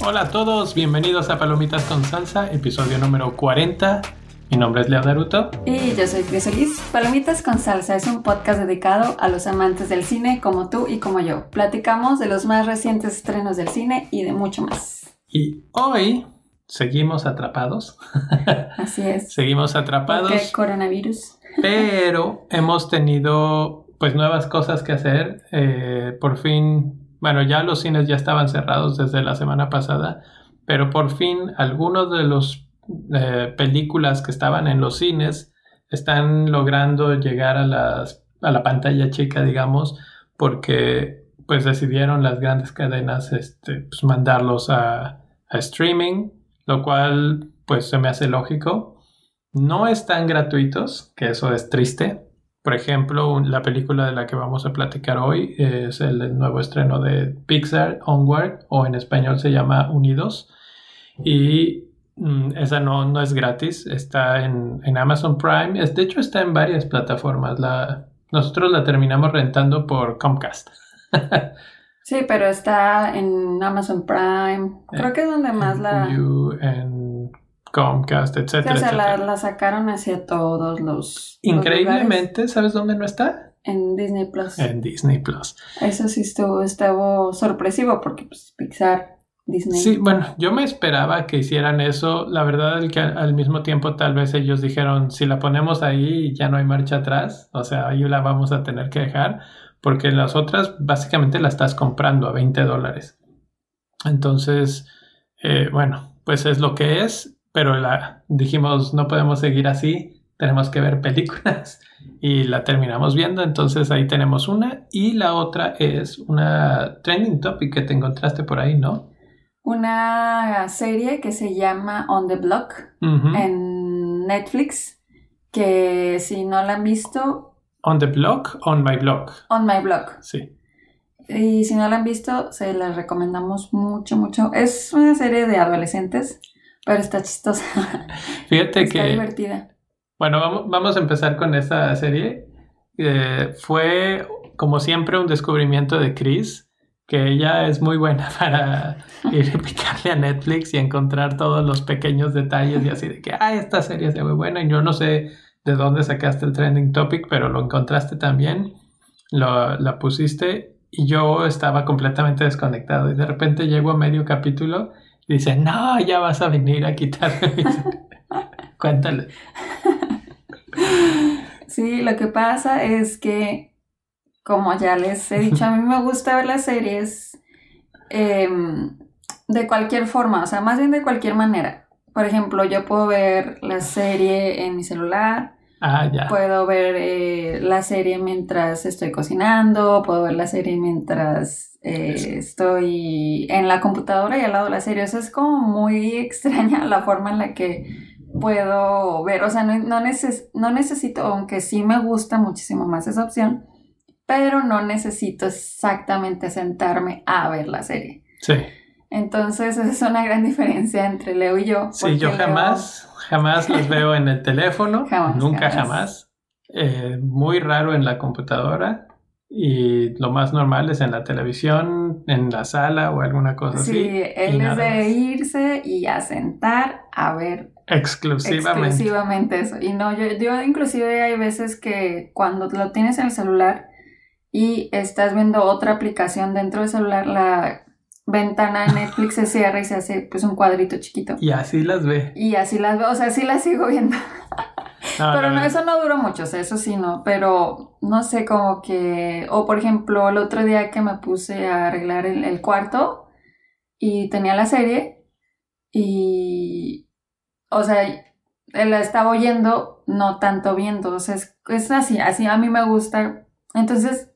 Hola a todos, bienvenidos a Palomitas con Salsa, episodio número 40. Mi nombre es Leo Naruto. Y yo soy Cris Palomitas con Salsa es un podcast dedicado a los amantes del cine como tú y como yo. Platicamos de los más recientes estrenos del cine y de mucho más. Y hoy seguimos atrapados. Así es. seguimos atrapados. Porque coronavirus. Pero hemos tenido pues nuevas cosas que hacer. Eh, por fin, bueno, ya los cines ya estaban cerrados desde la semana pasada, pero por fin algunos de los eh, películas que estaban en los cines están logrando llegar a, las, a la pantalla chica, digamos, porque pues decidieron las grandes cadenas este, pues, mandarlos a, a streaming, lo cual pues se me hace lógico. No están gratuitos, que eso es triste. Por ejemplo, la película de la que vamos a platicar hoy es el nuevo estreno de Pixar, Onward, o en español se llama Unidos. Y Mm, esa no, no es gratis, está en, Amazon Prime, es, de hecho está en varias plataformas. La, nosotros la terminamos rentando por Comcast. sí, pero está en Amazon Prime, creo que es donde más la... en Comcast, etcétera. o sea, La, sacaron hacia todos los... Increíblemente, ¿sabes dónde no está? En Disney Plus. En Disney Plus. Eso sí estuvo, estuvo sorpresivo porque pues, Pixar Sí, bueno, yo me esperaba que hicieran eso. La verdad es que al mismo tiempo tal vez ellos dijeron, si la ponemos ahí ya no hay marcha atrás, o sea, ahí la vamos a tener que dejar, porque las otras básicamente la estás comprando a 20 dólares. Entonces, eh, bueno, pues es lo que es, pero la, dijimos, no podemos seguir así, tenemos que ver películas y la terminamos viendo, entonces ahí tenemos una y la otra es una trending topic que te encontraste por ahí, ¿no? una serie que se llama On the Block en Netflix, que si no la han visto... On the Block, On My Block. On My Block. Sí. Y si no la han visto, se la recomendamos mucho, mucho. Es una serie de adolescentes, pero está chistosa. Fíjate está que... divertida. Bueno, vamos, vamos a empezar con esta serie. Eh, fue, como siempre, un descubrimiento de Chris que ella es muy buena para ir a picarle a Netflix y encontrar todos los pequeños detalles y así de que, ah, esta serie se ve buena y yo no sé de dónde sacaste el trending topic, pero lo encontraste también, lo, la pusiste y yo estaba completamente desconectado y de repente llego a medio capítulo y dice, no, ya vas a venir a quitarme Cuéntale. Sí, lo que pasa es que como ya les he dicho, a mí me gusta ver las series em, de cualquier forma, o sea, más bien de cualquier manera. Por ejemplo, yo puedo ver la serie en mi celular. Ah, ya. Puedo ver eh, la serie mientras estoy cocinando, puedo ver la serie mientras eh, estoy en la computadora y al lado de la serie. O sea, es como muy extraña la forma en la que puedo ver. O sea, no, no necesito, aunque sí me gusta muchísimo más esa opción, pero no necesito exactamente sentarme a ver la serie. Sí. Entonces, esa es una gran diferencia entre Leo y yo. Sí, yo jamás, jamás los veo en el teléfono. nunca jamás. Eh, muy raro en la computadora. Y lo más normal es en la televisión, en la sala o alguna cosa así. Sí, él es de irse y a sentar a ver exclusivamente. Exclusivamente eso. Y no, yo, yo inclusive hay veces que cuando lo tienes en el celular, y estás viendo otra aplicación dentro del celular, la ventana de Netflix se cierra y se hace pues un cuadrito chiquito. Y así las ve. Y así las veo, o sea, sí las sigo viendo. pero no, eso no duró mucho, o sea, eso sí no, pero no sé, como que, o por ejemplo, el otro día que me puse a arreglar el, cuarto y tenía la serie y, o sea, la estaba oyendo, no tanto viendo, o sea, es, es así, así a mí me gusta. Entonces,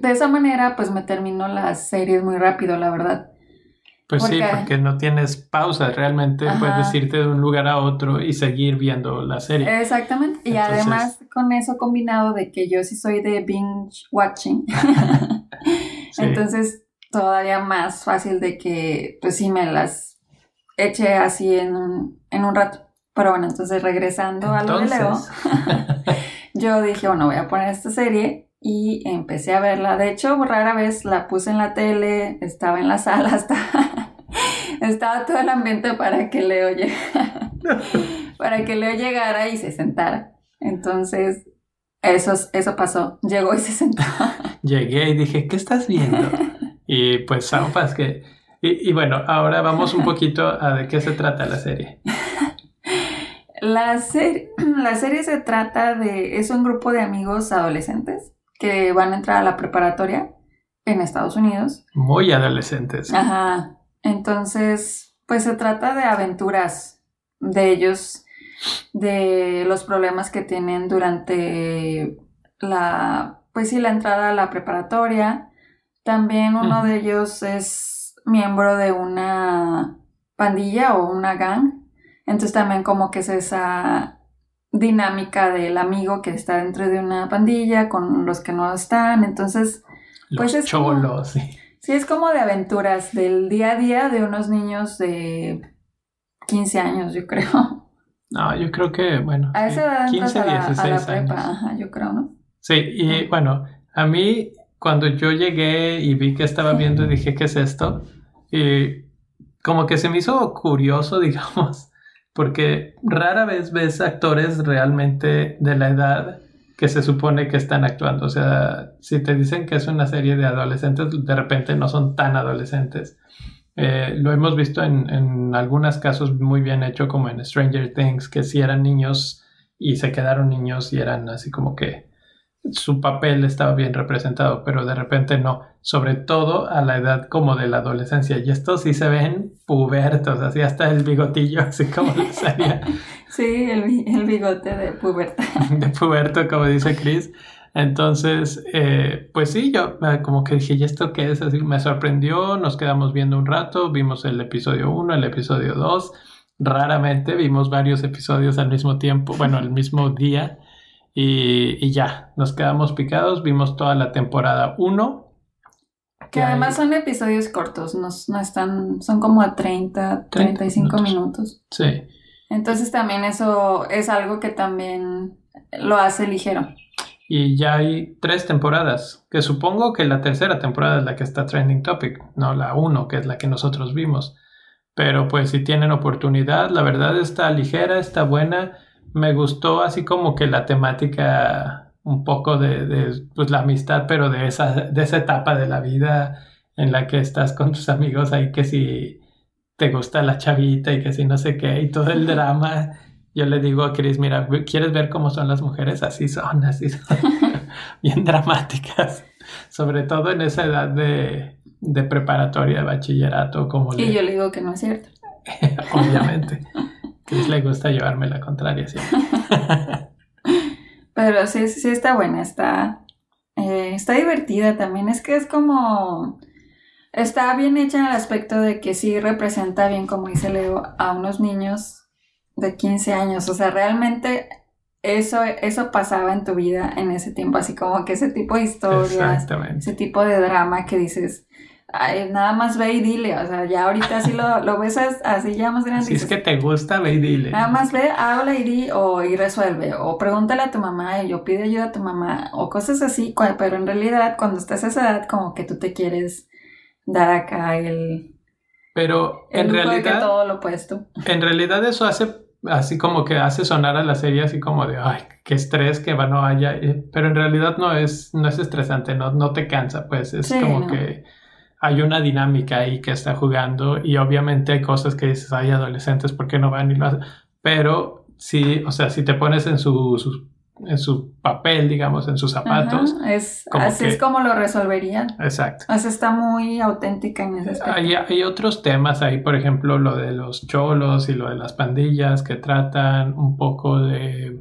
de esa manera, pues me terminó las series muy rápido, la verdad. Pues sí, porque no tienes pausa, realmente puedes irte de un lugar a otro y seguir viendo la serie. Exactamente, y además con eso combinado de que yo sí soy de binge watching, entonces todavía más fácil de que pues sí me las eche así en un, en un rato. Pero bueno, entonces regresando a lo de Leo, yo dije, bueno, voy a poner esta serie y empecé a verla. De hecho, rara vez la puse en la tele, estaba en la sala, estaba, estaba todo el ambiente para que Leo llegara, para que Leo llegara y se sentara. Entonces, eso, eso pasó. Llegó y se sentó. Llegué y dije, ¿qué estás viendo? Y pues, pues que... Y, y, bueno, ahora vamos un poquito a de qué se trata la serie. La, la serie se trata de... Es un grupo de amigos adolescentes que van a entrar a la preparatoria en Estados Unidos. Muy adolescentes. Ajá. Entonces, pues se trata de aventuras de ellos de los problemas que tienen durante la, pues sí, la entrada a la preparatoria. También uno de ellos es miembro de una pandilla o una gang. Entonces también como que es esa dinámica del amigo que está dentro de una pandilla con los que no están. Entonces, pues es cholos. sí. sí, es como de aventuras del día a día de unos niños de 15 años, yo creo. No, yo creo que, bueno, a esa edad 15, a la, 16 años. Ajá, yo creo, ¿no? Sí, y bueno, a mí cuando yo llegué y vi que estaba viendo, dije, ¿qué es esto? Y como que se me hizo curioso, digamos, porque rara vez ves actores realmente de la edad que se supone que están actuando. O sea, si te dicen que es una serie de adolescentes, de repente no son tan adolescentes. Eh, lo hemos visto en, en algunos casos muy bien hecho, como en Stranger Things, que si eran niños y se quedaron niños y eran así como que su papel estaba bien representado, pero de repente no, sobre todo a la edad como de la adolescencia. Y estos sí se ven pubertos, así hasta el bigotillo, así como le salía. Sí, el, el bigote de puberto. De puberto, como dice Chris. Entonces, eh, pues sí, yo eh, como que dije, ¿y esto qué es? Así me sorprendió, nos quedamos viendo un rato, vimos el episodio 1, el episodio 2, raramente vimos varios episodios al mismo tiempo, bueno, al mismo día, y, ya, nos quedamos picados, vimos toda la temporada 1. Que además son episodios cortos, no, no, están, son como a 30, 35 minutos. minutos. Sí. Entonces también eso es algo que también lo hace ligero y ya hay tres temporadas, que supongo que la tercera temporada es la que está trending topic, no la uno, que es la que nosotros vimos. Pero pues si tienen oportunidad, la verdad está ligera, está buena. Me gustó así como que la temática un poco de, de pues, la amistad, pero de esa, de esa etapa de la vida en la que estás con tus amigos ahí, que si te gusta la chavita y que si no sé qué, y todo el drama yo le digo a Chris, mira, ¿quieres ver cómo son las mujeres? Así son, así son, bien dramáticas, sobre todo en esa edad de, preparatoria, de bachillerato. Como y yo le digo que no es cierto. Obviamente. Chris le gusta llevarme la contraria siempre. Pero sí, sí está buena, está, eh, está divertida también. Es que es como... Está bien hecha en el aspecto de que sí representa bien, como dice Leo, a unos niños de 15 años. O sea, realmente eso, eso pasaba en tu vida en ese tiempo, así como que ese tipo de historias, ese tipo de drama que dices, Ay, nada más ve y dile, o sea, ya ahorita sí lo, lo ves así ya más grande. Si es que te gusta, ve y dile. Nada más ve, habla y di o y resuelve, o pregúntale a tu mamá y yo pide ayuda a tu mamá, o cosas así, pero en realidad cuando estás a esa edad como que tú te quieres dar acá el... Pero en realidad... todo lo opuesto. En realidad eso hace así como que hace sonar a la serie así como de, ay, qué estrés que va no haya, eh, pero en realidad no es, no es estresante, no, no te cansa, pues es como que hay una dinámica ahí que está jugando y obviamente hay cosas que dices, hay adolescentes, ¿por qué no van y lo hacen? Pero sí, o sea, si te pones en su, su en su papel, digamos, en sus zapatos. es, así es como lo resolverían. Exacto. O sea, está muy auténtica en ese aspecto. Hay, hay, otros temas ahí, por ejemplo, lo de los cholos y lo de las pandillas que tratan un poco de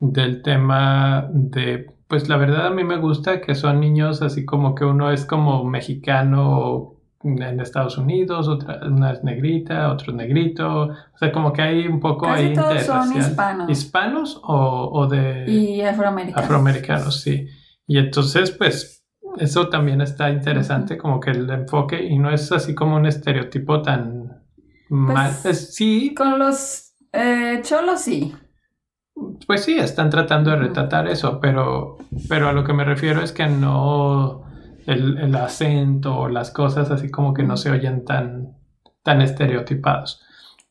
del tema de pues la verdad a mí me gusta que son niños así como que uno es como mexicano en Estados Unidos, otra, una es negrita, otro es negrito, o sea, como que hay un poco Casi todos son hispanos. ¿Hispanos o, o, de... Y afroamericanos. Afroamericanos, sí. Y entonces, pues, eso también está interesante, como que el enfoque, y no es así como un estereotipo tan mal. Pues, sí. Con los eh, cholos, sí. Pues sí, están tratando de retratar eso, pero, pero a lo que me refiero es que no el, el acento o las cosas así como que no se oyen tan, tan estereotipados.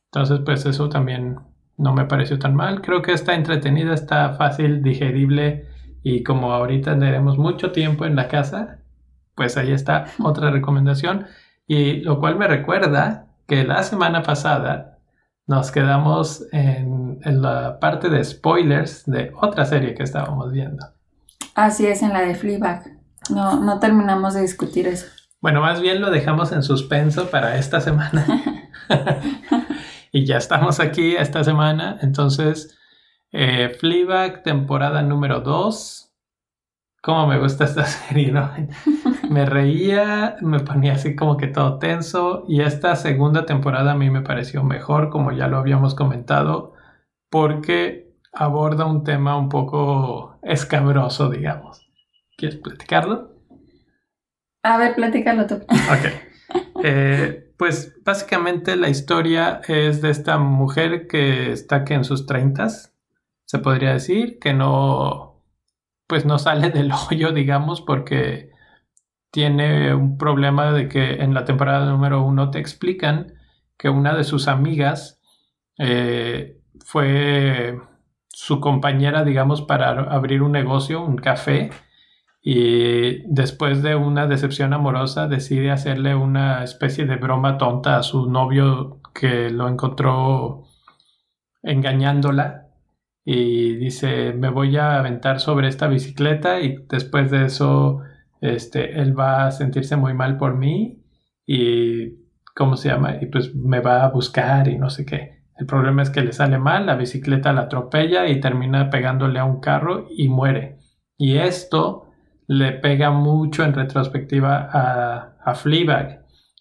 Entonces, pues eso también no me pareció tan mal. Creo que está entretenida, está fácil, digerible y como ahorita tendremos mucho tiempo en la casa, pues ahí está otra recomendación. Y lo cual me recuerda que la semana pasada nos quedamos en, en la parte de spoilers de otra serie que estábamos viendo. Así es, en la de Fleabag. No, no terminamos de discutir eso. Bueno, más bien lo dejamos en suspenso para esta semana. y ya estamos aquí esta semana. Entonces, eh, Fleabag, temporada número 2. Cómo me gusta esta serie, ¿no? me reía, me ponía así como que todo tenso. Y esta segunda temporada a mí me pareció mejor, como ya lo habíamos comentado, porque aborda un tema un poco escabroso, digamos. ¿Quieres platicarlo? A ver, platícalo tú. Ok. Eh, pues básicamente la historia es de esta mujer que está que en sus treintas, se podría decir, que no, pues no sale del hoyo, digamos, porque tiene un problema de que en la temporada número uno te explican que una de sus amigas eh, fue su compañera, digamos, para abrir un negocio, un café, y después de una decepción amorosa decide hacerle una especie de broma tonta a su novio que lo encontró engañándola y dice me voy a aventar sobre esta bicicleta y después de eso este él va a sentirse muy mal por mí y cómo se llama y pues me va a buscar y no sé qué. El problema es que le sale mal la bicicleta la atropella y termina pegándole a un carro y muere. Y esto le pega mucho en retrospectiva a, a.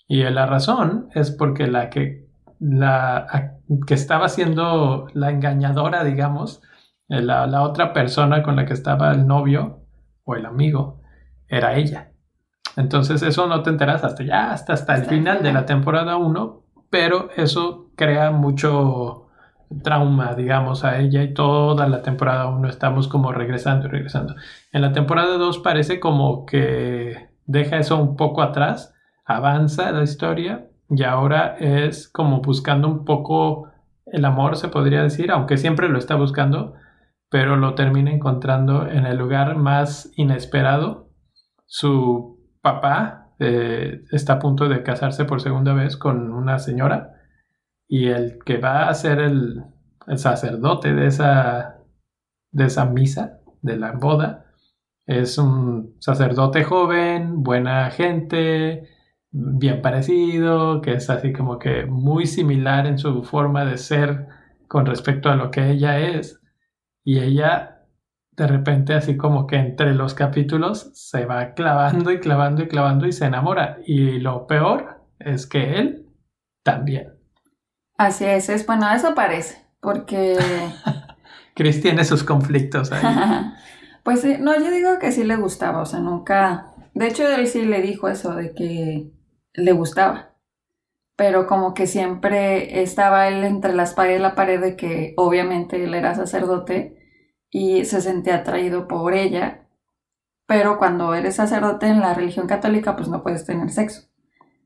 Y la razón es porque la que, la, que estaba siendo la engañadora, digamos, eh, la, la, otra persona con la que estaba el novio o el amigo, era ella. Entonces eso no te enteras hasta ya, hasta, hasta el final de la temporada 1, pero eso crea mucho trauma, digamos, a ella y toda la temporada 1 estamos como regresando y regresando. En la temporada 2 parece como que deja eso un poco atrás, avanza la historia y ahora es como buscando un poco el amor, se podría decir, aunque siempre lo está buscando, pero lo termina encontrando en el lugar más inesperado. Su papá eh, está a punto de casarse por segunda vez con una señora y el que va a ser el, sacerdote de esa, de esa misa, de la boda, es un sacerdote joven, buena gente, bien parecido, que es así como que muy similar en su forma de ser con respecto a lo que ella es. Y ella de repente así como que entre los capítulos se va clavando y clavando y clavando y se enamora. Y lo peor es que él también. Así es, es bueno, eso parece, porque... Chris tiene sus conflictos ahí. pues sí, no, yo digo que sí le gustaba, o sea, nunca... De hecho, él sí le dijo eso de que le gustaba, pero como que siempre estaba él entre las paredes y la pared de que obviamente él era sacerdote y se sentía atraído por ella, pero cuando eres sacerdote en la religión católica pues no puedes tener sexo.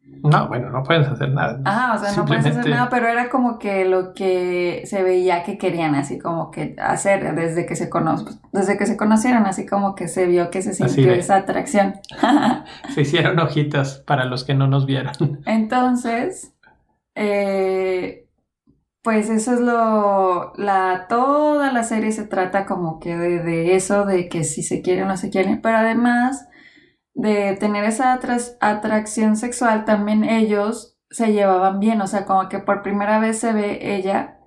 No, bueno, no puedes hacer nada. Ah, o sea, no puedes hacer nada, pero era como que lo que se veía que querían así como que hacer desde que se conocieron, desde que se conocieron, así como que se vio que se sintió esa atracción. se hicieron hojitas para los que no nos vieron. Entonces, eh, pues eso es lo, la, toda la serie se trata como que de, de eso, de que si se quieren o no se quieren, pero además de tener esa atracción sexual, también ellos se llevaban bien, o sea, como que por primera vez se ve ella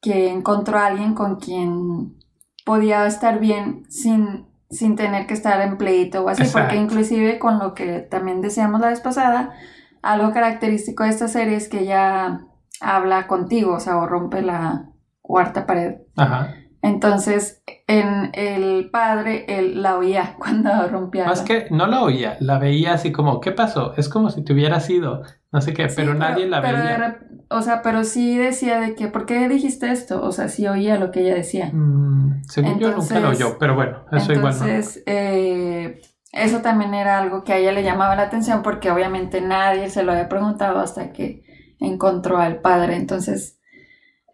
que encontró a alguien con quien podía estar bien sin, sin tener que estar en pleito o así, porque inclusive con lo que también decíamos la vez pasada, algo característico de esta serie es que ella habla contigo, o sea, o rompe la cuarta pared. Ajá. Entonces, en el padre, él la oía cuando rompía. Más que no la oía, la veía así como, ¿qué pasó? Es como si te hubiera sido, no sé qué, pero, nadie la veía. O sea, pero sí decía de que, ¿por qué dijiste esto? O sea, sí oía lo que ella decía. Mm, según yo nunca lo oyó, pero bueno, eso igual no. Entonces, eh, eso también era algo que a ella le llamaba la atención porque obviamente nadie se lo había preguntado hasta que encontró al padre. Entonces,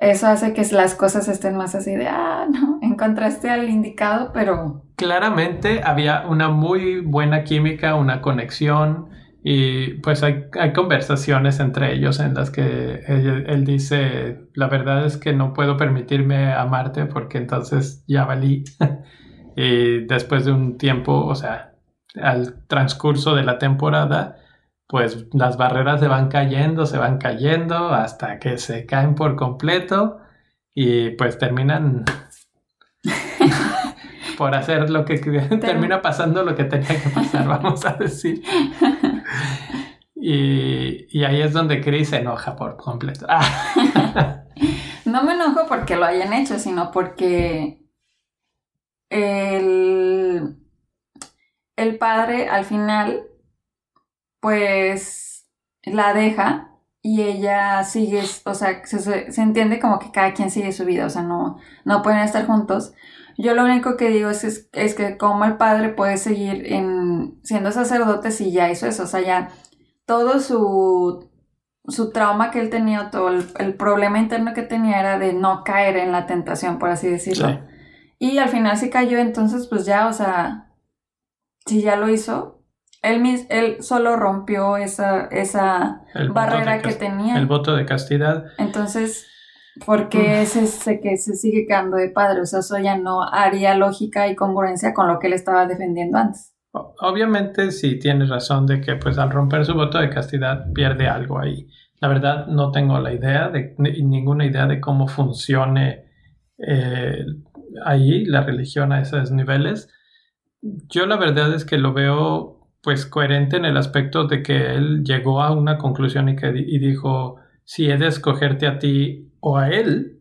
eso hace que las cosas estén más así de, ah, no, encontraste al indicado, pero... Claramente había una muy buena química, una conexión y pues hay, conversaciones entre ellos en las que él, dice, la verdad es que no puedo permitirme amarte porque entonces ya valí. y después de un tiempo, o sea, al transcurso de la temporada, pues las barreras se van cayendo, se van cayendo hasta que se caen por completo y pues terminan por hacer lo que termina pasando lo que tenía que pasar, vamos a decir. Y, ahí es donde Chris se enoja por completo. no me enojo porque lo hayan hecho, sino porque el, el padre al final pues la deja y ella sigue, o sea, se, se, entiende como que cada quien sigue su vida, o sea, no, no pueden estar juntos. Yo lo único que digo es, es, que como el padre puede seguir en, siendo sacerdote si ya hizo eso, o sea, ya todo su, su trauma que él tenía, todo el, problema interno que tenía era de no caer en la tentación, por así decirlo. Y al final sí cayó, entonces pues ya, o sea, si ya lo hizo, él, él solo rompió esa, esa barrera que tenía. El voto de castidad. Entonces, ¿por qué se, que se sigue quedando de padre? O sea, eso ya no haría lógica y congruencia con lo que él estaba defendiendo antes. Obviamente sí tiene razón de que pues al romper su voto de castidad pierde algo ahí. La verdad no tengo la idea de ninguna idea de cómo funcione eh, ahí la religión a esos niveles. Yo la verdad es que lo veo pues coherente en el aspecto de que él llegó a una conclusión y, que, y dijo, si he de escogerte a ti o a él,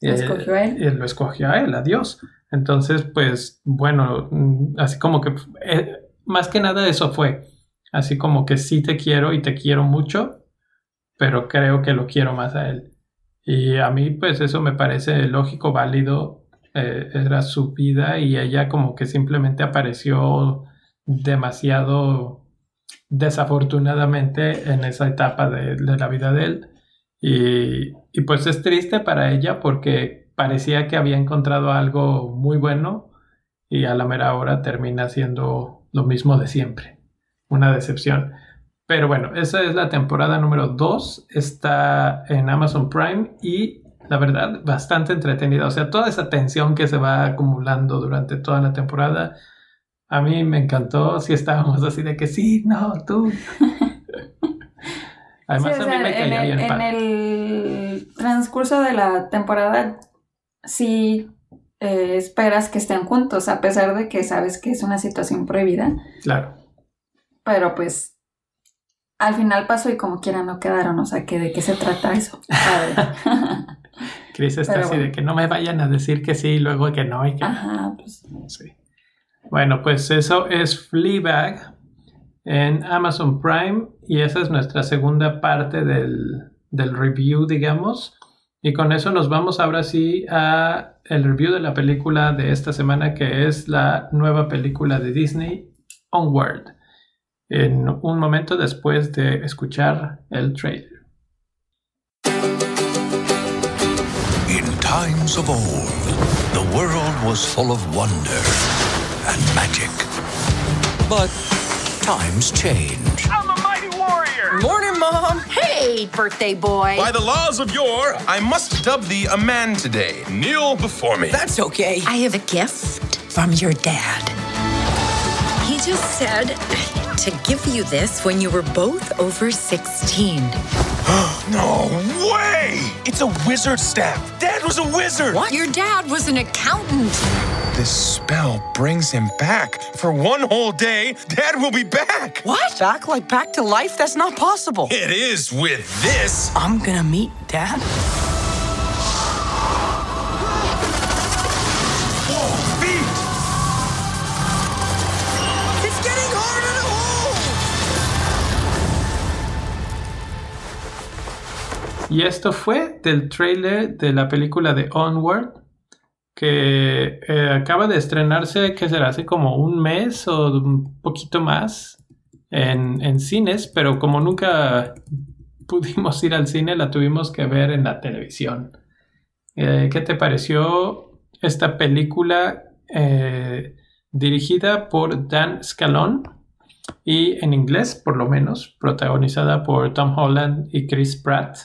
¿Lo escogió a él? él? lo escogió a él, a Dios. Entonces, pues bueno, mm, así como que eh, más que nada eso fue, así como que sí te quiero y te quiero mucho, pero creo que lo quiero más a él. Y a mí, pues eso me parece lógico, válido, eh, era su vida y ella como que simplemente apareció demasiado desafortunadamente en esa etapa de, la vida de él. Y, y, pues es triste para ella porque parecía que había encontrado algo muy bueno y a la mera hora termina siendo lo mismo de siempre. Una decepción. Pero bueno, esa es la temporada número 2. Está en Amazon Prime y la verdad bastante entretenida. O sea, toda esa tensión que se va acumulando durante toda la temporada a mí me encantó, si estábamos así de que sí, no, tú. Además, a mí me el, bien En el transcurso de la temporada, sí eh, esperas que estén juntos, a pesar de que sabes que es una situación prohibida. Claro. Pero pues, al final pasó y como quiera no quedaron, o sea, que ¿de qué se trata eso? Cris está así de que no me vayan a decir que sí y luego que no y que... Ajá, pues... Sí. Bueno, pues eso es Fleabag en Amazon Prime y esa es nuestra segunda parte del, review, digamos. Y con eso nos vamos ahora sí a el review de la película de esta semana que es la nueva película de Disney, Onward, en un momento después de escuchar el trailer. In times of old, the world was full of wonder. And magic. But times change. I'm a mighty warrior! Morning, Mom! Hey, birthday boy! By the laws of yore, I must dub thee a man today. Kneel before me. That's okay. I have a gift from your dad. He just said to give you this when you were both over 16. no way! It's a wizard staff. Dad was a wizard. What? Your dad was an accountant. This spell brings him back. For one whole day, Dad will be back. What? Back like back to life? That's not possible. It is with this. I'm gonna meet Dad. Y esto fue del trailer de la película de Onward, que eh, acaba de estrenarse, que será hace como un mes o un poquito más en, en cines, pero como nunca pudimos ir al cine, la tuvimos que ver en la televisión. Eh, ¿Qué te pareció esta película eh, dirigida por Dan Scalone y en inglés, por lo menos, protagonizada por Tom Holland y Chris Pratt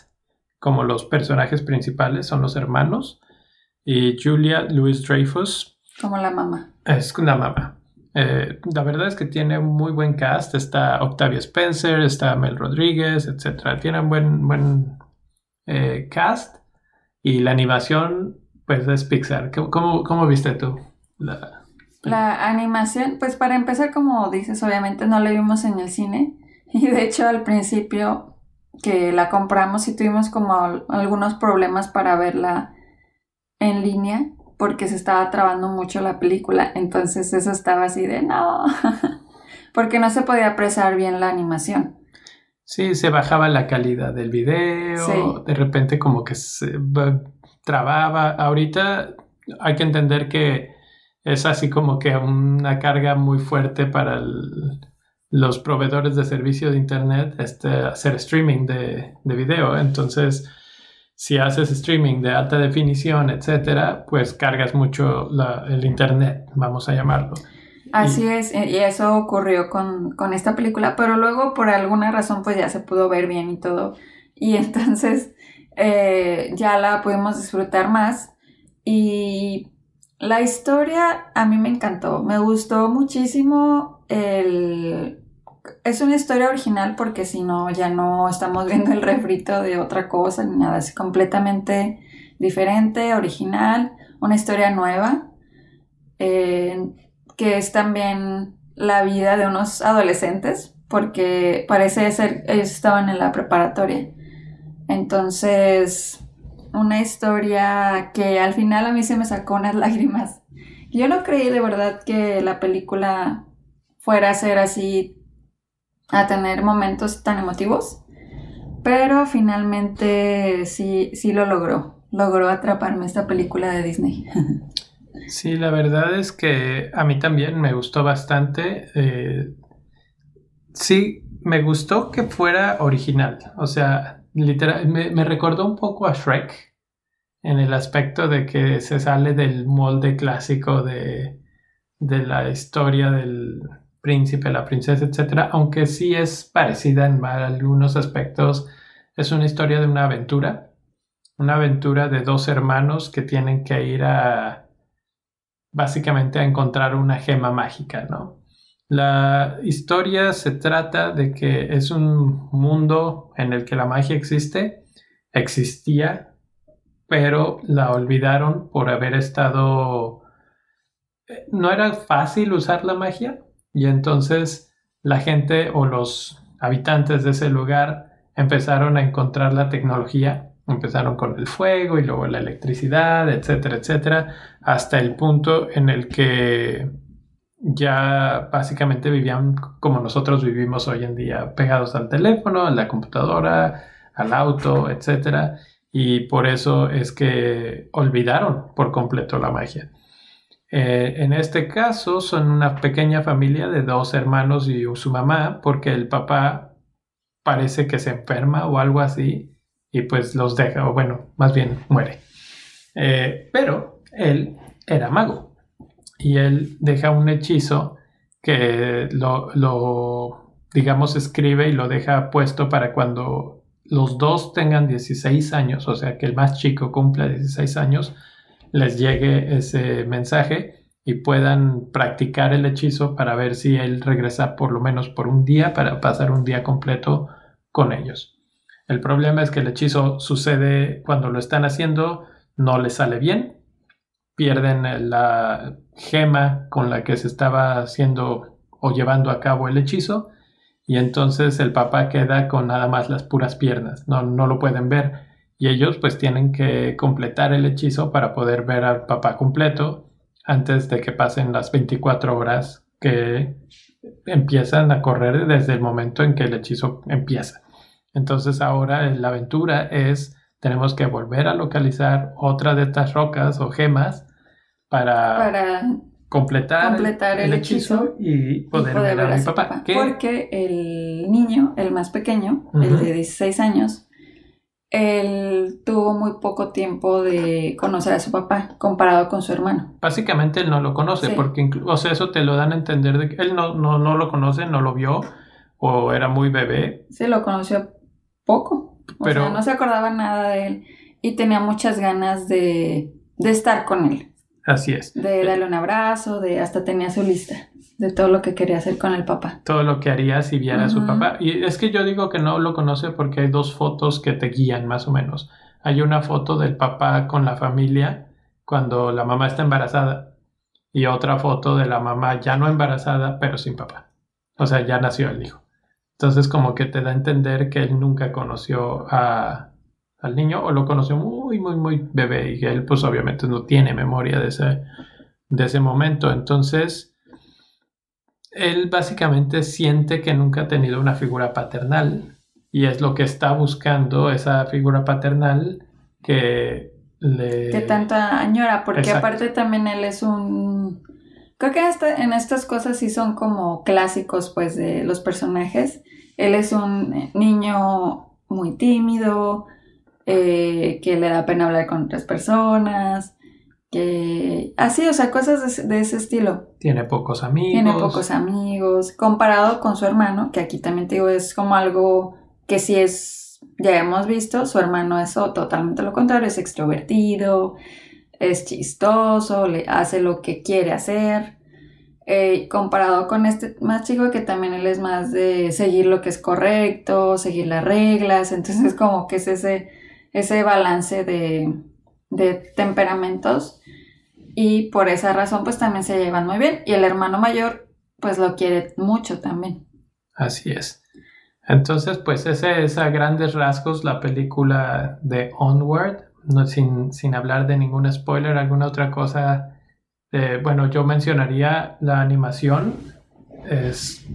como los personajes principales, son los hermanos, y Julia Louis Dreyfus como la mamá. Es la mamá. Eh, la verdad es que tiene un muy buen cast. Está Octavia Spencer, está Mel Rodríguez, etc. Tiene un buen, buen eh, cast. Y la animación, pues es Pixar. ¿Cómo, cómo viste tú? La, la animación, pues para empezar, como dices, obviamente no la vimos en el cine. Y de hecho al principio que la compramos y tuvimos como algunos problemas para verla en línea porque se estaba trabando mucho la película, entonces eso estaba así de no, porque no se podía apreciar bien la animación. Sí, se bajaba la calidad del video, de repente como que se trababa. Ahorita hay que entender que es así como que una carga muy fuerte para los proveedores de servicio de internet este, hacer streaming de, de video. Entonces, si haces streaming de alta definición, etcétera, pues cargas mucho el internet, vamos a llamarlo. Así es, y eso ocurrió con, esta película, pero luego por alguna razón pues ya se pudo ver bien y todo, y entonces eh, ya la pudimos disfrutar más y la historia a mí me encantó, me gustó muchísimo el, es una historia original porque si no, ya no estamos viendo el refrito de otra cosa ni nada. Es completamente diferente, original, una historia nueva, eh, que es también la vida de unos adolescentes, porque parece ser, ellos estaban en la preparatoria. Entonces, una historia que al final a mí se me sacó unas lágrimas. Yo no creí de verdad que la película fuera a ser así a tener momentos tan emotivos, pero finalmente sí, sí lo logró, logró atraparme esta película de Disney. Sí, la verdad es que a mí también me gustó bastante. Eh, sí, me gustó que fuera original. O sea, literal, me, recordó un poco a Shrek en el aspecto de que se sale del molde clásico de, de la historia del, príncipe, la princesa, etcétera, aunque sí es parecida en algunos aspectos. Es una historia de una aventura, una aventura de dos hermanos que tienen que ir a básicamente a encontrar una gema mágica, ¿no? La historia se trata de que es un mundo en el que la magia existe, existía, pero la olvidaron por haber estado... Eh, no era fácil usar la magia, y entonces la gente o los habitantes de ese lugar empezaron a encontrar la tecnología, empezaron con el fuego y luego la electricidad, etcétera, etcétera, hasta el punto en el que ya básicamente vivían como nosotros vivimos hoy en día, pegados al teléfono, a la computadora, al auto, etcétera, y por eso es que olvidaron por completo la magia. Eh, en este caso son una pequeña familia de dos hermanos y su mamá, porque el papá parece que se enferma o algo así y pues los deja, o bueno, más bien muere. Eh, pero él era mago y él deja un hechizo que lo, lo, digamos, escribe y lo deja puesto para cuando los dos tengan 16 años, o sea, que el más chico cumpla 16 años, les llegue ese mensaje y puedan practicar el hechizo para ver si él regresa por lo menos por un día para pasar un día completo con ellos. El problema es que el hechizo sucede cuando lo están haciendo, no les sale bien, pierden la gema con la que se estaba haciendo o llevando a cabo el hechizo y entonces el papá queda con nada más las puras piernas, no, no lo pueden ver y ellos pues tienen que completar el hechizo para poder ver al papá completo antes de que pasen las 24 horas que empiezan a correr desde el momento en que el hechizo empieza. Entonces ahora la aventura es, tenemos que volver a localizar otra de estas rocas o gemas para, Para completar, completar el hechizo y poder, ver a mi su papá. Porque el niño, el más pequeño, el de 16 años, él tuvo muy poco tiempo de conocer a su papá comparado con su hermano. Básicamente él no lo conoce, Sí. porque o sea, eso te lo dan a entender de que él no, no, no lo conoce, no lo vio, o era muy bebé. Sí, lo conoció poco. O Pero- sea, no se acordaba nada de él y tenía muchas ganas de, de estar con él, Así es. de darle un abrazo, de hasta tenía su lista de todo lo que quería hacer con el papá. Todo lo que haría si viera a su papá. Y es que yo digo que no lo conoce porque hay dos fotos que te guían más o menos. Hay una foto del papá con la familia cuando la mamá está embarazada y otra foto de la mamá ya no embarazada pero sin papá. O sea, ya nació el hijo. Entonces como que te da a entender que él nunca conoció a, al niño o lo conoció muy, muy, muy bebé y que él pues obviamente no tiene memoria de ese, de ese momento. Entonces él básicamente siente que nunca ha tenido una figura paternal y es lo que está buscando esa figura paternal que le... que tanto añora, porque Exacto. aparte también él es un... Creo que hasta en estas cosas sí son como clásicos pues de los personajes. Él es un niño muy tímido, eh, que le da pena hablar con otras personas, que... Así, o sea, cosas de, ese- de ese estilo. Tiene pocos amigos. Tiene pocos amigos, comparado con su hermano, que aquí también te digo, es como algo que sí es, ya hemos visto, su hermano es totalmente lo contrario, es extrovertido, es chistoso, le hace lo que quiere hacer. Eh, comparado con este más chico que también él es más de seguir lo que es correcto, seguir las reglas, entonces como que es ese, ese balance de, de temperamentos y por esa razón pues también se llevan muy bien y el hermano mayor pues lo quiere mucho también. Así es. Entonces, pues ese es a grandes rasgos la película de Onward, no, sin, sin hablar de ningún spoiler, alguna otra cosa. eh, bueno, yo mencionaría la animación, es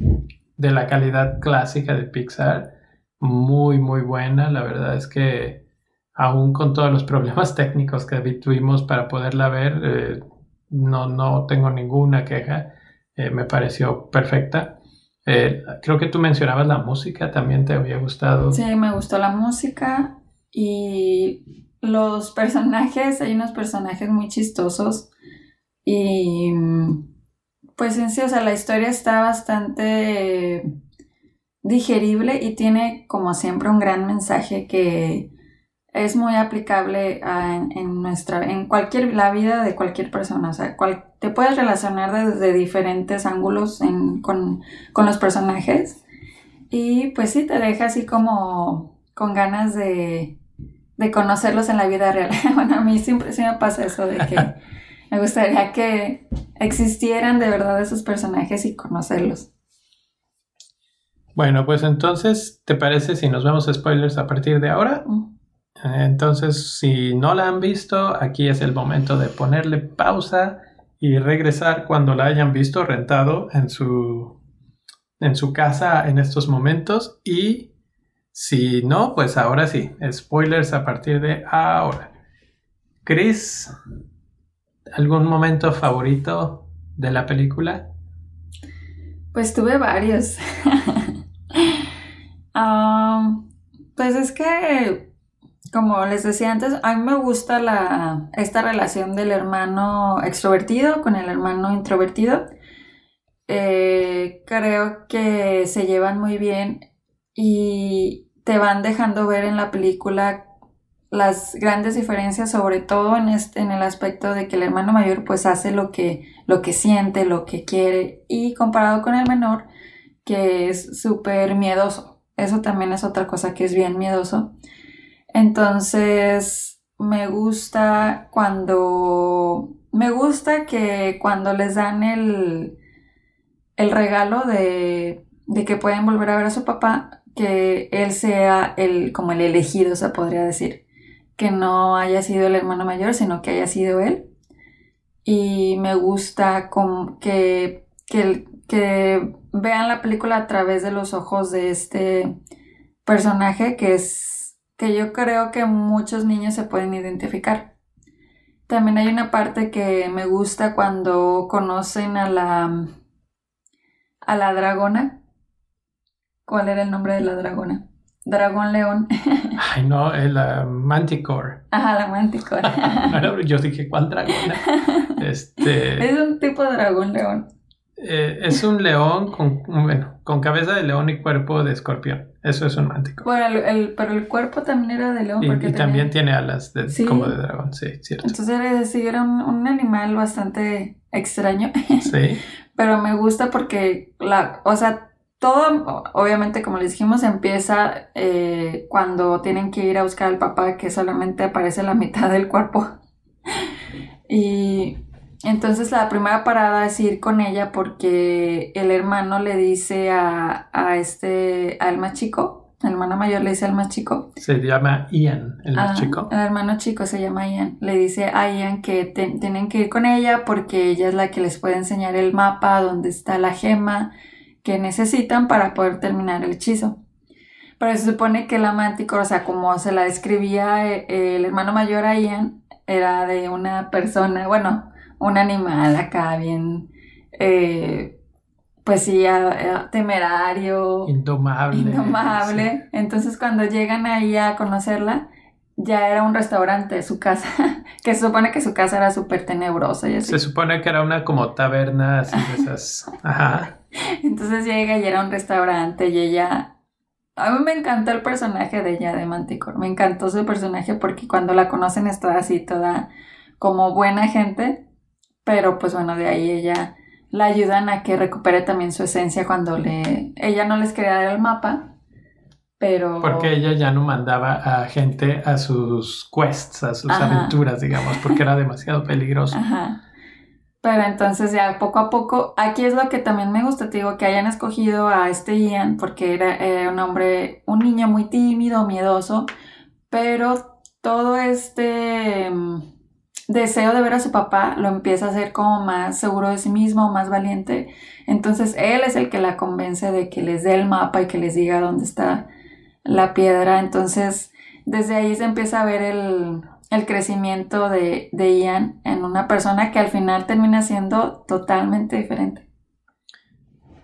de la calidad clásica de Pixar, muy, muy buena. La verdad es que aún con todos los problemas técnicos que tuvimos para poderla ver, eh, no, no tengo ninguna queja. Eh, me pareció perfecta. Eh, creo que tú mencionabas la música, también te había gustado. Sí, me gustó la música y los personajes, hay unos personajes muy chistosos y mm, pues en sí, o sea, la historia está bastante digerible y tiene como siempre un gran mensaje que es muy aplicable a- en, en nuestra, en cualquier, la vida de cualquier persona, o sea, cual- te puedes relacionar desde diferentes ángulos en- con, con los personajes y pues sí, te deja así como con ganas de, de conocerlos en la vida real. bueno, a mí siempre sí me pasa eso de que me gustaría que existieran de verdad esos personajes y conocerlos. Bueno, pues entonces, ¿te parece si nos vemos spoilers a partir de ahora? Mm. Entonces, si no la han visto, aquí es el momento de ponerle pausa y regresar cuando la hayan visto rentado en su, en su casa en estos momentos. Y si no, pues ahora sí, spoilers a partir de ahora. Chris, ¿algún momento favorito de la película? Pues tuve varios. Ah, pues es que, como les decía antes, a mí me gusta la, esta relación del hermano extrovertido con el hermano introvertido. Eh, creo que se llevan muy bien y te van dejando ver en la película las grandes diferencias, sobre todo en, este, en el aspecto de que el hermano mayor pues hace lo que, lo que siente, lo que quiere y comparado con el menor que es súper miedoso. Eso también es otra cosa que es bien miedoso. Entonces, me gusta cuando... Me gusta que cuando les dan el, el regalo de, de que pueden volver a ver a su papá, que él sea el, como el elegido, se podría decir. Que no haya sido el hermano mayor, sino que haya sido él. Y me gusta como que, que, que vean la película a través de los ojos de este personaje que es que yo creo que muchos niños se pueden identificar. También hay una parte que me gusta cuando conocen a la a la dragona. ¿Cuál era el nombre de la dragona? Dragón León. Ay, no, la Manticore. Ajá, la Manticore. Yo dije, ¿cuál dragona? Este... Es un tipo de dragón león. Eh, es un león con, bueno, con cabeza de león y cuerpo de escorpión. Eso es un manticore. Bueno, el, pero el cuerpo también era de león. Y, porque también tiene alas de, como de dragón, sí, cierto. Entonces era decir, era un, un animal bastante extraño. Sí. pero me gusta porque, la, o sea, todo, obviamente, como les dijimos, empieza eh, cuando tienen que ir a buscar al papá, que solamente aparece la mitad del cuerpo. y entonces la primera parada es ir con ella porque el hermano le dice a, este, al más chico, el hermano mayor le dice al más chico. Se llama Ian, el más ah, chico. El hermano chico se llama Ian. Le dice a Ian que tienen que ir con ella porque ella es la que les puede enseñar el mapa donde está la gema que necesitan para poder terminar el hechizo. Pero se supone que la Manticore, o sea, como se la describía eh, el hermano mayor a Ian, era de una persona, bueno, un animal acá bien, eh, pues sí, temerario. Indomable. Indomable. Entonces cuando llegan ahí a conocerla, ya era un restaurante, su casa, que se supone que su casa era súper tenebrosa y así. Se supone que era una como taberna así de esas. Ajá. Entonces llega y era un restaurante y ella... A mí me encantó el personaje de ella, de Manticore. Me encantó su personaje porque cuando la conocen está así toda como buena gente. Pero pues bueno, de ahí ella la ayudan a que recupere también su esencia cuando le... Ella no les quería dar el mapa, pero... Porque ella ya no mandaba a gente a sus quests, a sus aventuras, digamos, porque era demasiado peligroso. Ajá. Pero entonces ya poco a poco, aquí es lo que también me gusta, te digo, que hayan escogido a este Ian porque era, un hombre, un niño muy tímido, miedoso, pero todo este mm, deseo de ver a su papá lo empieza a hacer como más seguro de sí mismo, más valiente. Entonces él es el que la convence de que les dé el mapa y que les diga dónde está la piedra. Entonces desde ahí se empieza a ver el, el crecimiento de, Ian en una persona que al final termina siendo totalmente diferente.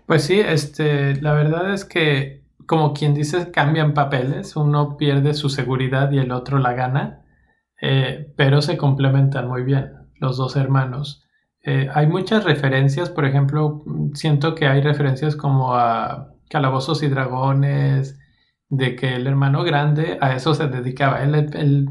Pues sí, este, la verdad es que, como quien dice, cambian papeles, uno pierde su seguridad y el otro la gana, eh, pero se complementan muy bien los dos hermanos. Eh, hay muchas referencias, por ejemplo, siento que hay referencias como a Calabozos y Dragones, de que el hermano grande a eso se dedicaba. Él,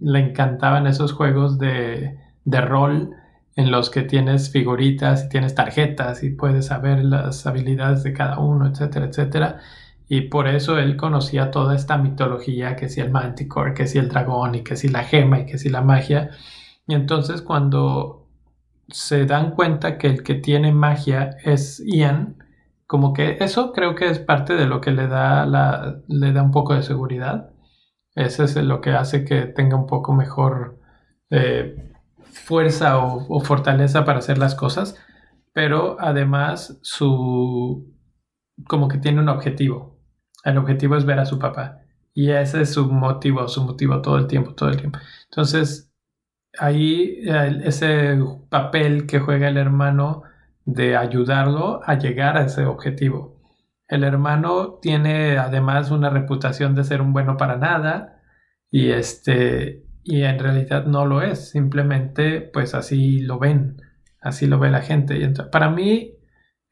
le encantaban esos juegos de, de, rol en los que tienes figuritas y tienes tarjetas y puedes saber las habilidades de cada uno, etcétera, etcétera. Y por eso él conocía toda esta mitología, que si el manticore, que si el dragón, y que si la gema, y que si la magia. Y entonces cuando se dan cuenta que el que tiene magia es Ian, como que eso creo que es parte de lo que le da, la, le da un poco de seguridad. Ese es lo que hace que tenga un poco mejor eh, fuerza o, fortaleza para hacer las cosas. Pero además su como que tiene un objetivo. El objetivo es ver a su papá. Y ese es su motivo, su motivo todo el tiempo, todo el tiempo. Entonces, ahí ese papel que juega el hermano de ayudarlo a llegar a ese objetivo. El hermano tiene además una reputación de ser un bueno para nada y este y en realidad no lo es, simplemente pues así lo ven, así lo ve la gente. Y entonces, para mí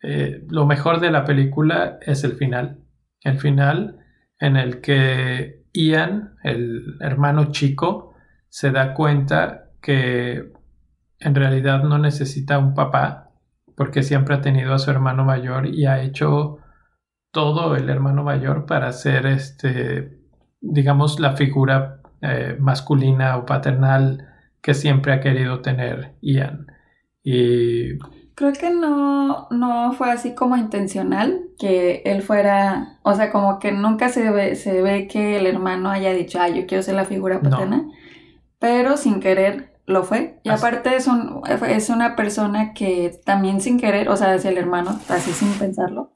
eh, lo mejor de la película es el final, el final en el que Ian, el hermano chico, se da cuenta que en realidad no necesita un papá, porque siempre ha tenido a su hermano mayor y ha hecho todo el hermano mayor para ser este, digamos, la figura eh, masculina o paternal que siempre ha querido tener Ian. Y creo que no, no fue así como intencional que él fuera, o sea, como que nunca se ve, se ve que el hermano haya dicho, ah, yo quiero ser la figura paterna, pero sin querer lo fue. Y aparte es, un, es una persona que también sin querer, o sea, es el hermano, así sin pensarlo,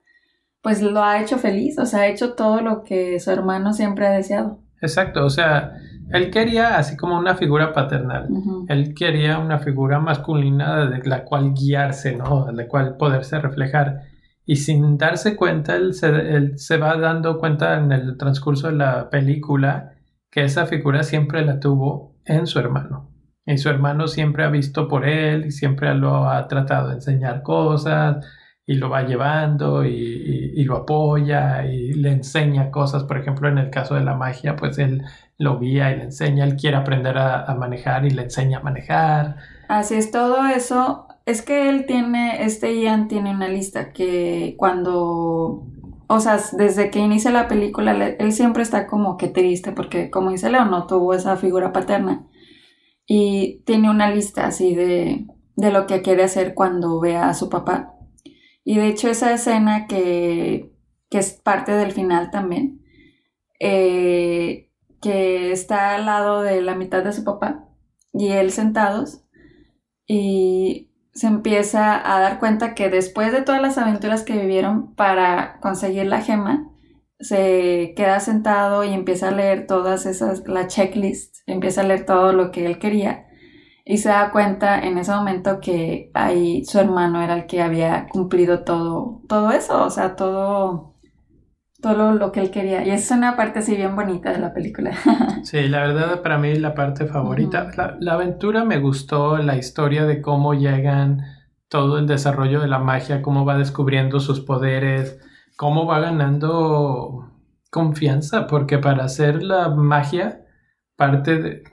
pues lo ha hecho feliz, o sea, ha hecho todo lo que su hermano siempre ha deseado. Exacto, o sea, él quería así como una figura paternal, él quería una figura masculina de la cual guiarse, ¿no? De la cual poderse reflejar. Y sin darse cuenta, él se, él se va dando cuenta en el transcurso de la película que esa figura siempre la tuvo en su hermano. Y su hermano siempre ha visto por él y siempre lo ha tratado de enseñar cosas, y lo va llevando y, lo apoya y le enseña cosas. Por ejemplo, en el caso de la magia, pues él lo guía y le enseña, él quiere aprender a, manejar y le enseña a manejar. Así es, todo eso. Es que él tiene, este Ian tiene una lista que cuando, o sea, desde que inicia la película, él siempre está como que triste porque, como dice Leo, no tuvo esa figura paterna. Y tiene una lista así de, de lo que quiere hacer cuando vea a su papá y de hecho esa escena que, es parte del final también, eh, que está al lado de la mitad de su papá y él sentados y se empieza a dar cuenta que después de todas las aventuras que vivieron para conseguir la gema, se queda sentado y empieza a leer todas esas, la checklist, empieza a leer todo lo que él quería y se da cuenta en ese momento que ahí su hermano era el que había cumplido todo, todo eso, o sea, todo, todo lo que él quería. Y es una parte así bien bonita de la película. sí, la verdad para mí la parte favorita. la, la, aventura me gustó, la historia de cómo llegan, todo el desarrollo de la magia, cómo va descubriendo sus poderes, cómo va ganando confianza, porque para hacer la magia, parte de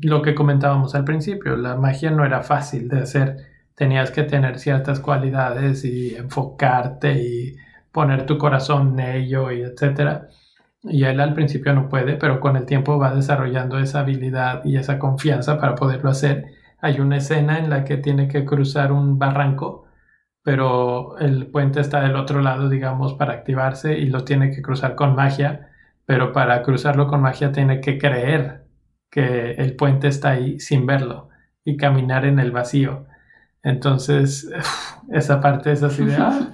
lo que comentábamos al principio, la magia no era fácil de hacer, tenías que tener ciertas cualidades y enfocarte y poner tu corazón en ello y etcétera. Y él al principio no puede, pero con el tiempo va desarrollando esa habilidad y esa confianza para poderlo hacer. Hay una escena en la que tiene que cruzar un barranco, pero el puente está del otro lado, digamos, para activarse y lo tiene que cruzar con magia, pero para cruzarlo con magia tiene que creer que el puente está ahí sin verlo y caminar en el vacío. Entonces, esa parte es así de... Ah,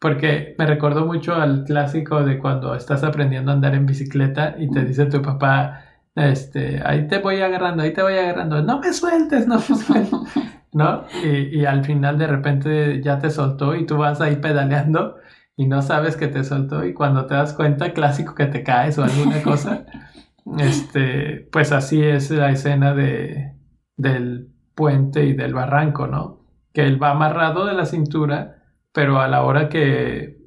porque me recordó mucho al clásico de cuando estás aprendiendo a andar en bicicleta y te dice tu papá, este, ahí te voy agarrando, ahí te voy agarrando, no me sueltes, no me sueltes, ¿no? Y, y, al final de repente ya te soltó y tú vas ahí pedaleando y no sabes que te soltó y cuando te das cuenta, clásico que te caes o alguna cosa. Este, pues así es la escena de, del puente y del barranco, ¿no? Que él va amarrado de la cintura, pero a la hora que,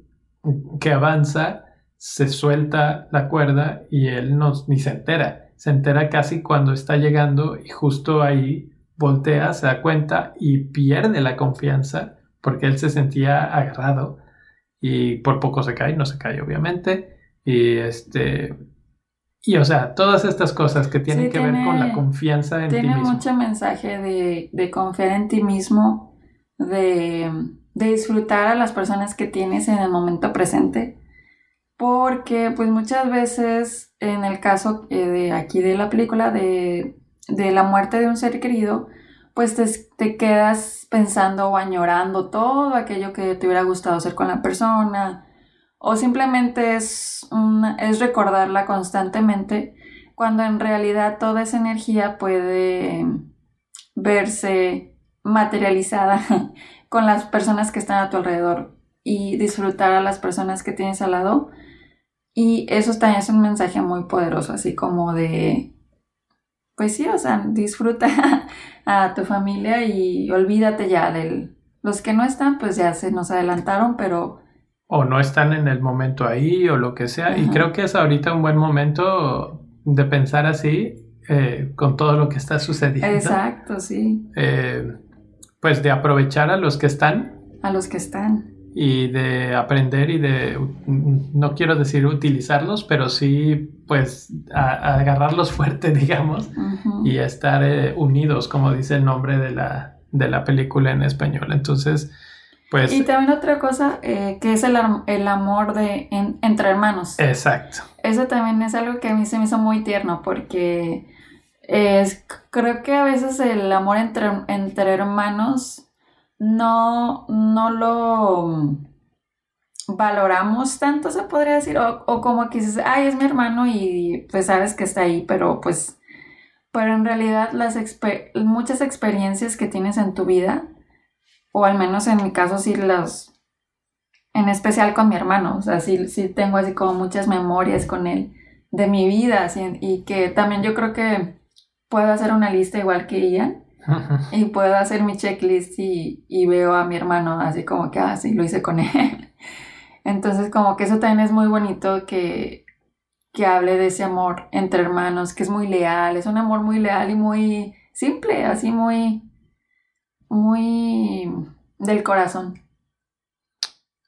que avanza, se suelta la cuerda y él no, ni se entera. Se entera casi cuando está llegando y justo ahí voltea, se da cuenta y pierde la confianza porque él se sentía agarrado y por poco se cae, no se cae obviamente. Y este, y o sea, todas estas cosas que tienen que ver con la confianza en ti mismo. Tiene mucho mensaje de, de, confiar en ti mismo, de, de, disfrutar a las personas que tienes en el momento presente. Porque pues muchas veces en el caso eh, de aquí de la película de, de la muerte de un ser querido, pues te, te, quedas pensando o añorando todo aquello que te hubiera gustado hacer con la persona, o simplemente es, es recordarla constantemente cuando en realidad toda esa energía puede verse materializada con las personas que están a tu alrededor y disfrutar a las personas que tienes al lado. Y eso también es un mensaje muy poderoso, así como de, pues sí, o sea, disfruta a tu familia y olvídate ya de los que no están, pues ya se nos adelantaron, pero o no están en el momento ahí o lo que sea. Y creo que es ahorita un buen momento de pensar así eh, con todo lo que está sucediendo. Exacto, sí. Eh, pues de aprovechar a los que están. A los que están. Y de aprender y de, no quiero decir utilizarlos, pero sí pues agarrarlos fuerte, digamos, y estar eh, unidos, como dice el nombre de la, de la película en español. Entonces, pues, y también otra cosa eh, que es el, el amor de, entre hermanos. Exacto. Eso también es algo que a mí se me hizo muy tierno porque es, creo que a veces el amor entre, entre hermanos no, no lo... valoramos tanto, se podría decir, o, o, como que dices, ay, es mi hermano y pues sabes que está ahí, pero pues, pero en realidad las muchas experiencias que tienes en tu vida, o al menos en mi caso sí las, en especial con mi hermano, o sea, sí, sí tengo así como muchas memorias con él de mi vida, y que también yo creo que puedo hacer una lista igual que Ian. y puedo hacer mi checklist y, y, veo a mi hermano así como que, ah, sí, lo hice con él. Entonces como que eso también es muy bonito que, que hable de ese amor entre hermanos, que es muy leal, es un amor muy leal y muy simple, así muy, muy del corazón.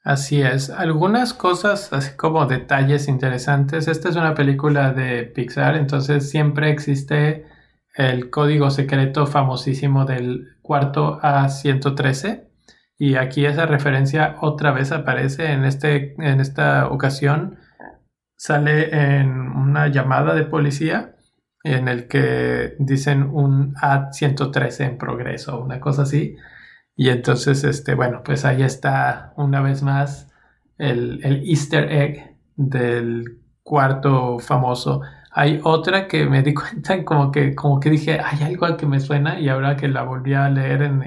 Así es. Algunas cosas, así como detalles interesantes. Esta es una película de Pixar, entonces siempre existe el código secreto famosísimo del cuarto A113 y aquí esa referencia otra vez aparece en, este, en esta ocasión. Sale en una llamada de policía en el que dicen un A113 en progreso, una cosa así. Y entonces, este, bueno, pues ahí está una vez más el, el easter egg del cuarto famoso. Hay otra que me di cuenta como que, como que dije, hay algo al que me suena y ahora que la volví a leer en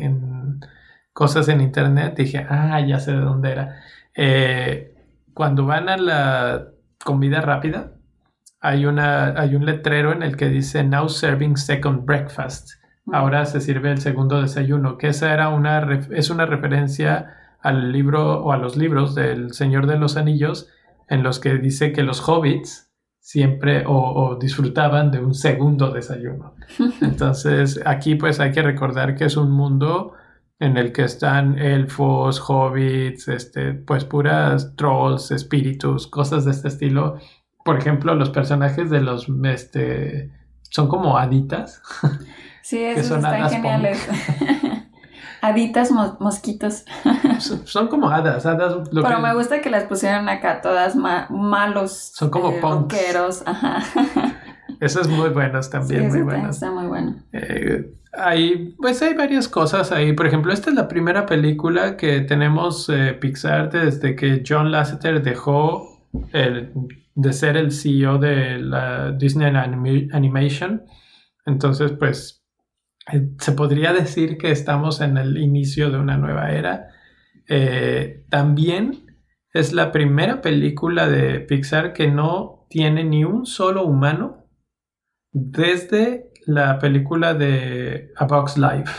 cosas en internet, dije, ah, ya sé de dónde era. Eh, cuando van a la comida rápida, hay, una, hay un letrero en el que dice Now serving second breakfast. Ahora se sirve el segundo desayuno, que esa era una, es una referencia al libro o a los libros del Señor de los Anillos, en los que dice que los hobbits siempre o, o, disfrutaban de un segundo desayuno. Entonces aquí pues hay que recordar que es un mundo en el que están elfos, hobbits, este, pues puras trolls, espíritus, cosas de este estilo. Por ejemplo, los personajes de los, este, son como haditas. Sí, esos están geniales. Haditas, mosquitos. son, como hadas, hadas. Pero me gusta que las pusieran acá todas malos. Son como eh, Ajá. Eso es muy buenos también, muy buenos. Está muy bueno. Eh, hay, pues hay varias cosas ahí. Por ejemplo, esta es la primera película que tenemos eh, Pixar desde que John Lasseter dejó el, de ser el CEO de la Disney Animation. Entonces, pues eh, se podría decir que estamos en el inicio de una nueva era. también es la primera película de Pixar que no tiene ni un solo humano desde la película de A Box Life,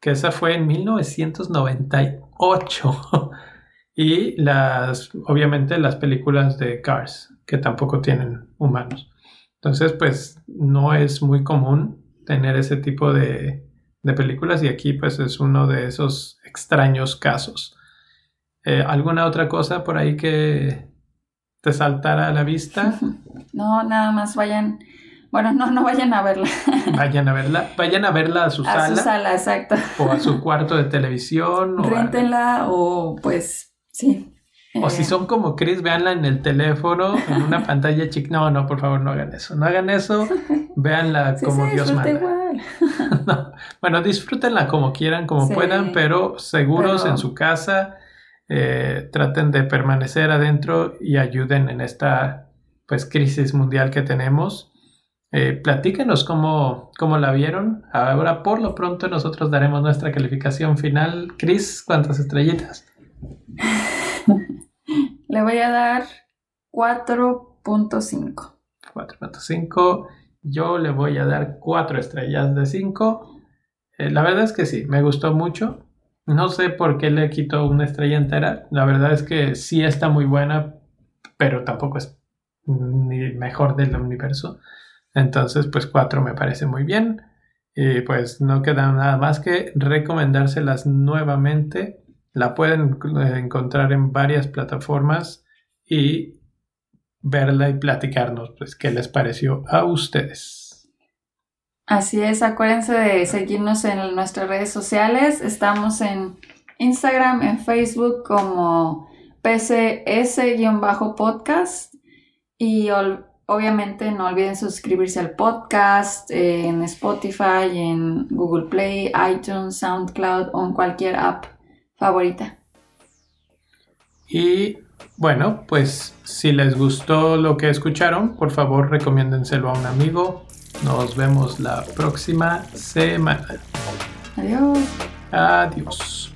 que esa fue en 1998. y las, obviamente, las películas de Cars, que tampoco tienen humanos. Entonces, pues no es muy común tener ese tipo de, de películas y aquí pues es uno de esos extraños casos. Eh, ¿Alguna otra cosa por ahí que te saltara a la vista? No, nada más vayan bueno, no, no vayan a verla. Vayan a verla, vayan a verla a su sala. A su sala, exacto. O a su cuarto de televisión. O Réntenla o pues sí. O si eh. son como Chris, véanla en el teléfono, en una pantalla chica. No, no, por favor, no hagan eso. No hagan eso. Véanla como Dios manda. Igual. Bueno, disfrútenla como quieran, como puedan, pero seguros en su casa. Eh, traten de permanecer adentro y ayuden en esta pues crisis mundial que tenemos. Eh, platíquenos cómo, cómo, la vieron. Ahora, por lo pronto, nosotros daremos nuestra calificación final. Chris, ¿cuántas estrellitas? Le voy a dar 4.5. 4.5. Yo le voy a dar 4 estrellas de 5. Eh, la verdad es que sí, me gustó mucho. No sé por qué le quito una estrella entera. La verdad es que sí está muy buena, pero tampoco es ni mejor del universo. Entonces, pues 4 me parece muy bien. Y pues no queda nada más que recomendárselas nuevamente. La pueden encontrar en varias plataformas y verla y platicarnos pues qué les pareció a ustedes. Así es, acuérdense de seguirnos en nuestras redes sociales. Estamos en Instagram, en Facebook como PCS-podcast y Obviamente no olviden suscribirse al podcast en Spotify, en Google Play, iTunes, SoundCloud o en cualquier app favorita. Y Bueno, pues si les gustó lo que escucharon, por favor recomiéndenselo a un amigo. Nos vemos la próxima semana. Adiós. Adiós.